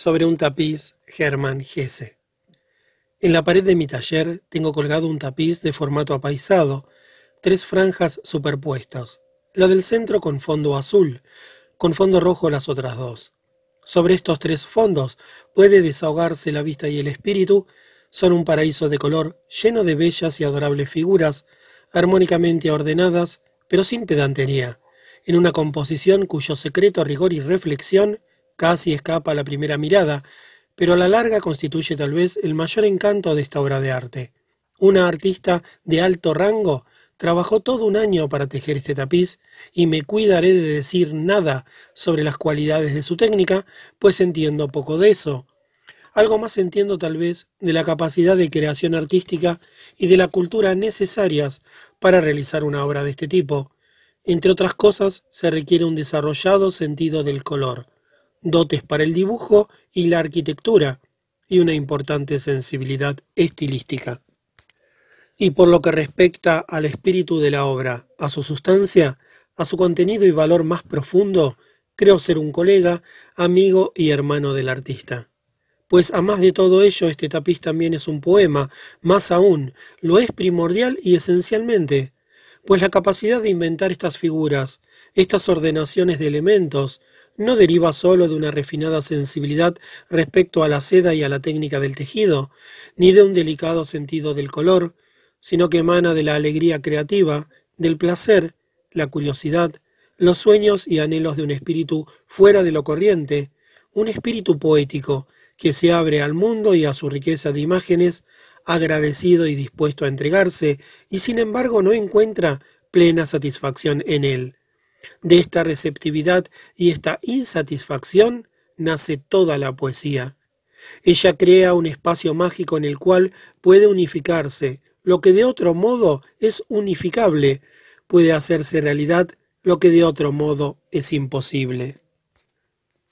Sobre un tapiz, Germán Gese. En la pared de mi taller tengo colgado un tapiz de formato apaisado, tres franjas superpuestas, la del centro con fondo azul, con fondo rojo las otras dos. Sobre estos tres fondos puede desahogarse la vista y el espíritu, son un paraíso de color lleno de bellas y adorables figuras, armónicamente ordenadas, pero sin pedantería, en una composición cuyo secreto rigor y reflexión casi escapa a la primera mirada, pero a la larga constituye tal vez el mayor encanto de esta obra de arte. Una artista de alto rango trabajó todo un año para tejer este tapiz y me cuidaré de decir nada sobre las cualidades de su técnica, pues entiendo poco de eso. Algo más entiendo tal vez de la capacidad de creación artística y de la cultura necesarias para realizar una obra de este tipo. Entre otras cosas, se requiere un desarrollado sentido del color dotes para el dibujo y la arquitectura, y una importante sensibilidad estilística. Y por lo que respecta al espíritu de la obra, a su sustancia, a su contenido y valor más profundo, creo ser un colega, amigo y hermano del artista. Pues a más de todo ello, este tapiz también es un poema, más aún, lo es primordial y esencialmente, pues la capacidad de inventar estas figuras, estas ordenaciones de elementos, no deriva sólo de una refinada sensibilidad respecto a la seda y a la técnica del tejido, ni de un delicado sentido del color, sino que emana de la alegría creativa, del placer, la curiosidad, los sueños y anhelos de un espíritu fuera de lo corriente, un espíritu poético que se abre al mundo y a su riqueza de imágenes, agradecido y dispuesto a entregarse, y sin embargo no encuentra plena satisfacción en él. De esta receptividad y esta insatisfacción nace toda la poesía. Ella crea un espacio mágico en el cual puede unificarse lo que de otro modo es unificable, puede hacerse realidad lo que de otro modo es imposible.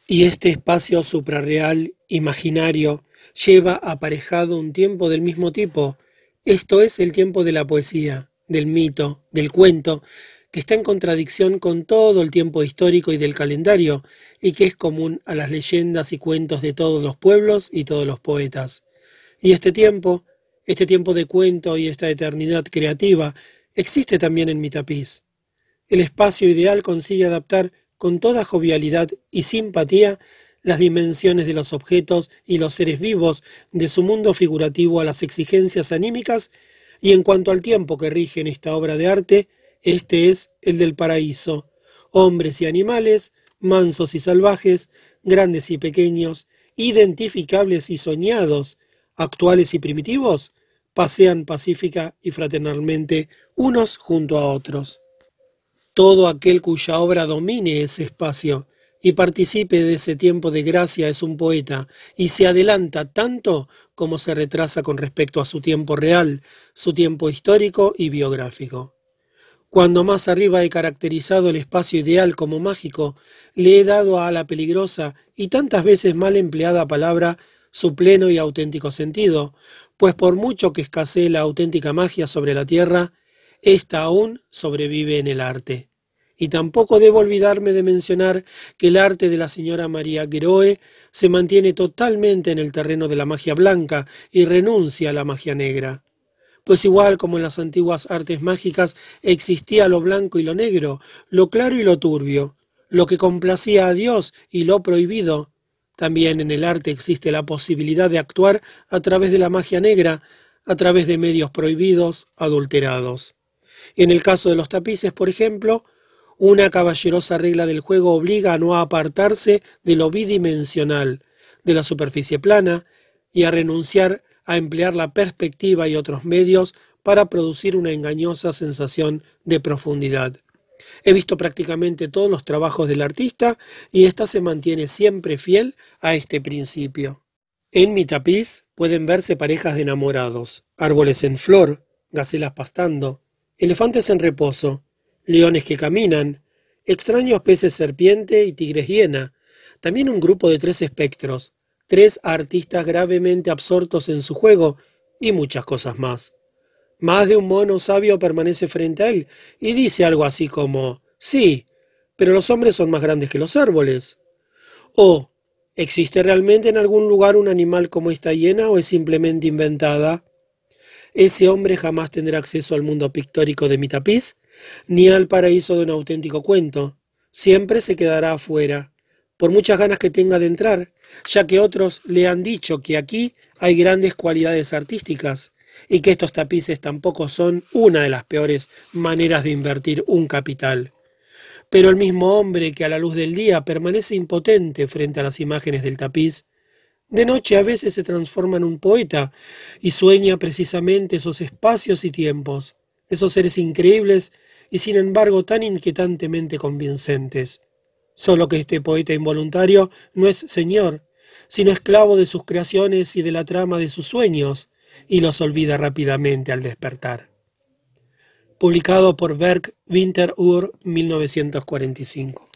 Y este espacio suprarreal, imaginario, lleva aparejado un tiempo del mismo tipo. Esto es el tiempo de la poesía, del mito, del cuento, está en contradicción con todo el tiempo histórico y del calendario, y que es común a las leyendas y cuentos de todos los pueblos y todos los poetas. Y este tiempo, este tiempo de cuento y esta eternidad creativa, existe también en mi tapiz. El espacio ideal consigue adaptar con toda jovialidad y simpatía las dimensiones de los objetos y los seres vivos de su mundo figurativo a las exigencias anímicas, y en cuanto al tiempo que rige en esta obra de arte, este es el del paraíso. Hombres y animales, mansos y salvajes, grandes y pequeños, identificables y soñados, actuales y primitivos, pasean pacífica y fraternalmente unos junto a otros. Todo aquel cuya obra domine ese espacio y participe de ese tiempo de gracia es un poeta, y se adelanta tanto como se retrasa con respecto a su tiempo real, su tiempo histórico y biográfico. Cuando más arriba he caracterizado el espacio ideal como mágico, le he dado a la peligrosa y tantas veces mal empleada palabra su pleno y auténtico sentido, pues por mucho que escasee la auténtica magia sobre la tierra, ésta aún sobrevive en el arte. Y tampoco debo olvidarme de mencionar que el arte de la señora María Geroe se mantiene totalmente en el terreno de la magia blanca y renuncia a la magia negra pues igual como en las antiguas artes mágicas existía lo blanco y lo negro, lo claro y lo turbio, lo que complacía a Dios y lo prohibido, también en el arte existe la posibilidad de actuar a través de la magia negra, a través de medios prohibidos, adulterados. En el caso de los tapices, por ejemplo, una caballerosa regla del juego obliga a no apartarse de lo bidimensional, de la superficie plana, y a renunciar a emplear la perspectiva y otros medios para producir una engañosa sensación de profundidad. He visto prácticamente todos los trabajos del artista y ésta se mantiene siempre fiel a este principio. En mi tapiz pueden verse parejas de enamorados, árboles en flor, gacelas pastando, elefantes en reposo, leones que caminan, extraños peces serpiente y tigres hiena, también un grupo de tres espectros, tres artistas gravemente absortos en su juego y muchas cosas más. Más de un mono sabio permanece frente a él y dice algo así como, sí, pero los hombres son más grandes que los árboles. O, ¿Existe realmente en algún lugar un animal como esta hiena o es simplemente inventada? Ese hombre jamás tendrá acceso al mundo pictórico de mi tapiz, ni al paraíso de un auténtico cuento. Siempre se quedará afuera, por muchas ganas que tenga de entrar, ya que otros le han dicho que aquí hay grandes cualidades artísticas y que estos tapices tampoco son una de las peores maneras de invertir un capital. Pero el mismo hombre que a la luz del día permanece impotente frente a las imágenes del tapiz, de noche a veces se transforma en un poeta y sueña precisamente esos espacios y tiempos, esos seres increíbles y sin embargo tan inquietantemente convincentes. Solo que este poeta involuntario no es señor, sino esclavo de sus creaciones y de la trama de sus sueños, y los olvida rápidamente al despertar. Publicado por Werk Winter Ur 1945.